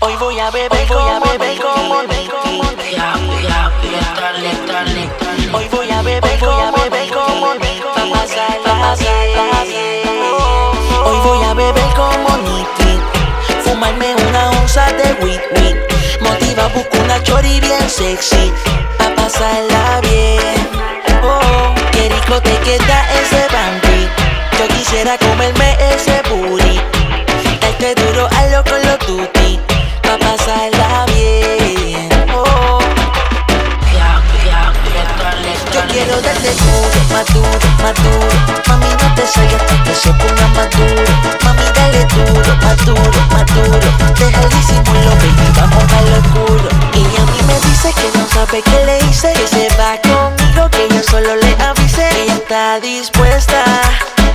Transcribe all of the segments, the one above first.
Hoy voy a beber, voy a beber como Hoy voy a beber, voy a beber como Pa' pasarla bien Hoy voy a beber como Nicky Fumarme una onza de weed, weed. Motiva, busco una chori bien sexy. Pa' pasarla bien. Oh, qué rico te queda ese bandy Yo quisiera comerme ese booty. Darte duro a lo con los tutti Pa' pasarla bien. Oh, yo quiero darte duro, más duro, más duro Mami no te salgas hasta que se ponga más duro. Mami dale duro, más duro, más duro Deja el disimulo, baby, vamos a lo oscuro. Y a mí me dice que no sabe qué le hice. Que se va conmigo, que yo solo le avise. Ella está dispuesta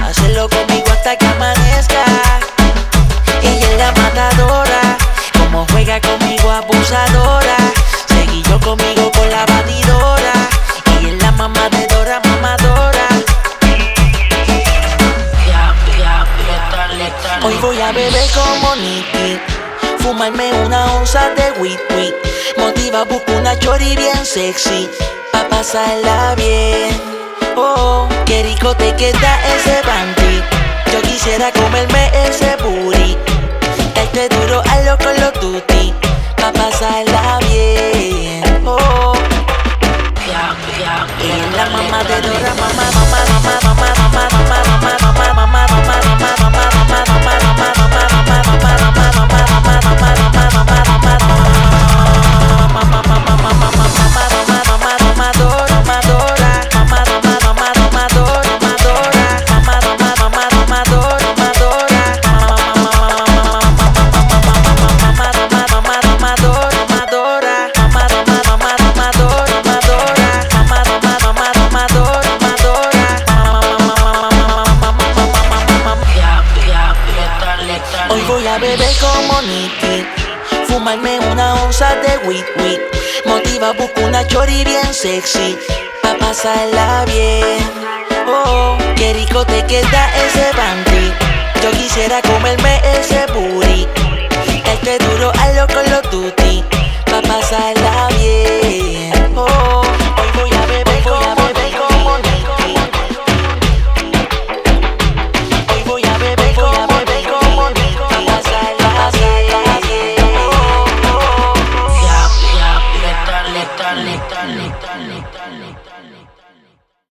a hacerlo conmigo hasta que amanezca juega conmigo abusadora. Seguí yo conmigo con la batidora. Ella es la mamadora, mamadora. Hoy voy a beber como Nicky. Fumarme una onza de weed, weed. Motiva, busco una chori bien sexy. Pa' pasarla bien. Oh, qué rico te queda ese bandy. Yo quisiera comerme ese. Pero hazlo con los tutti, pa' pasarla bien. Oh. Y la mamá de Dora, mamá, mamá, mamá, mamá. Hoy voy a beber como Nicky. Fumarme una onza de weed, weed. Motiva, busco una chori bien sexy. Pa' pasarla bien. Oh, qué rico te queda ese bandy Yo quisiera comerme ese booty Darte duro a lo con los tutti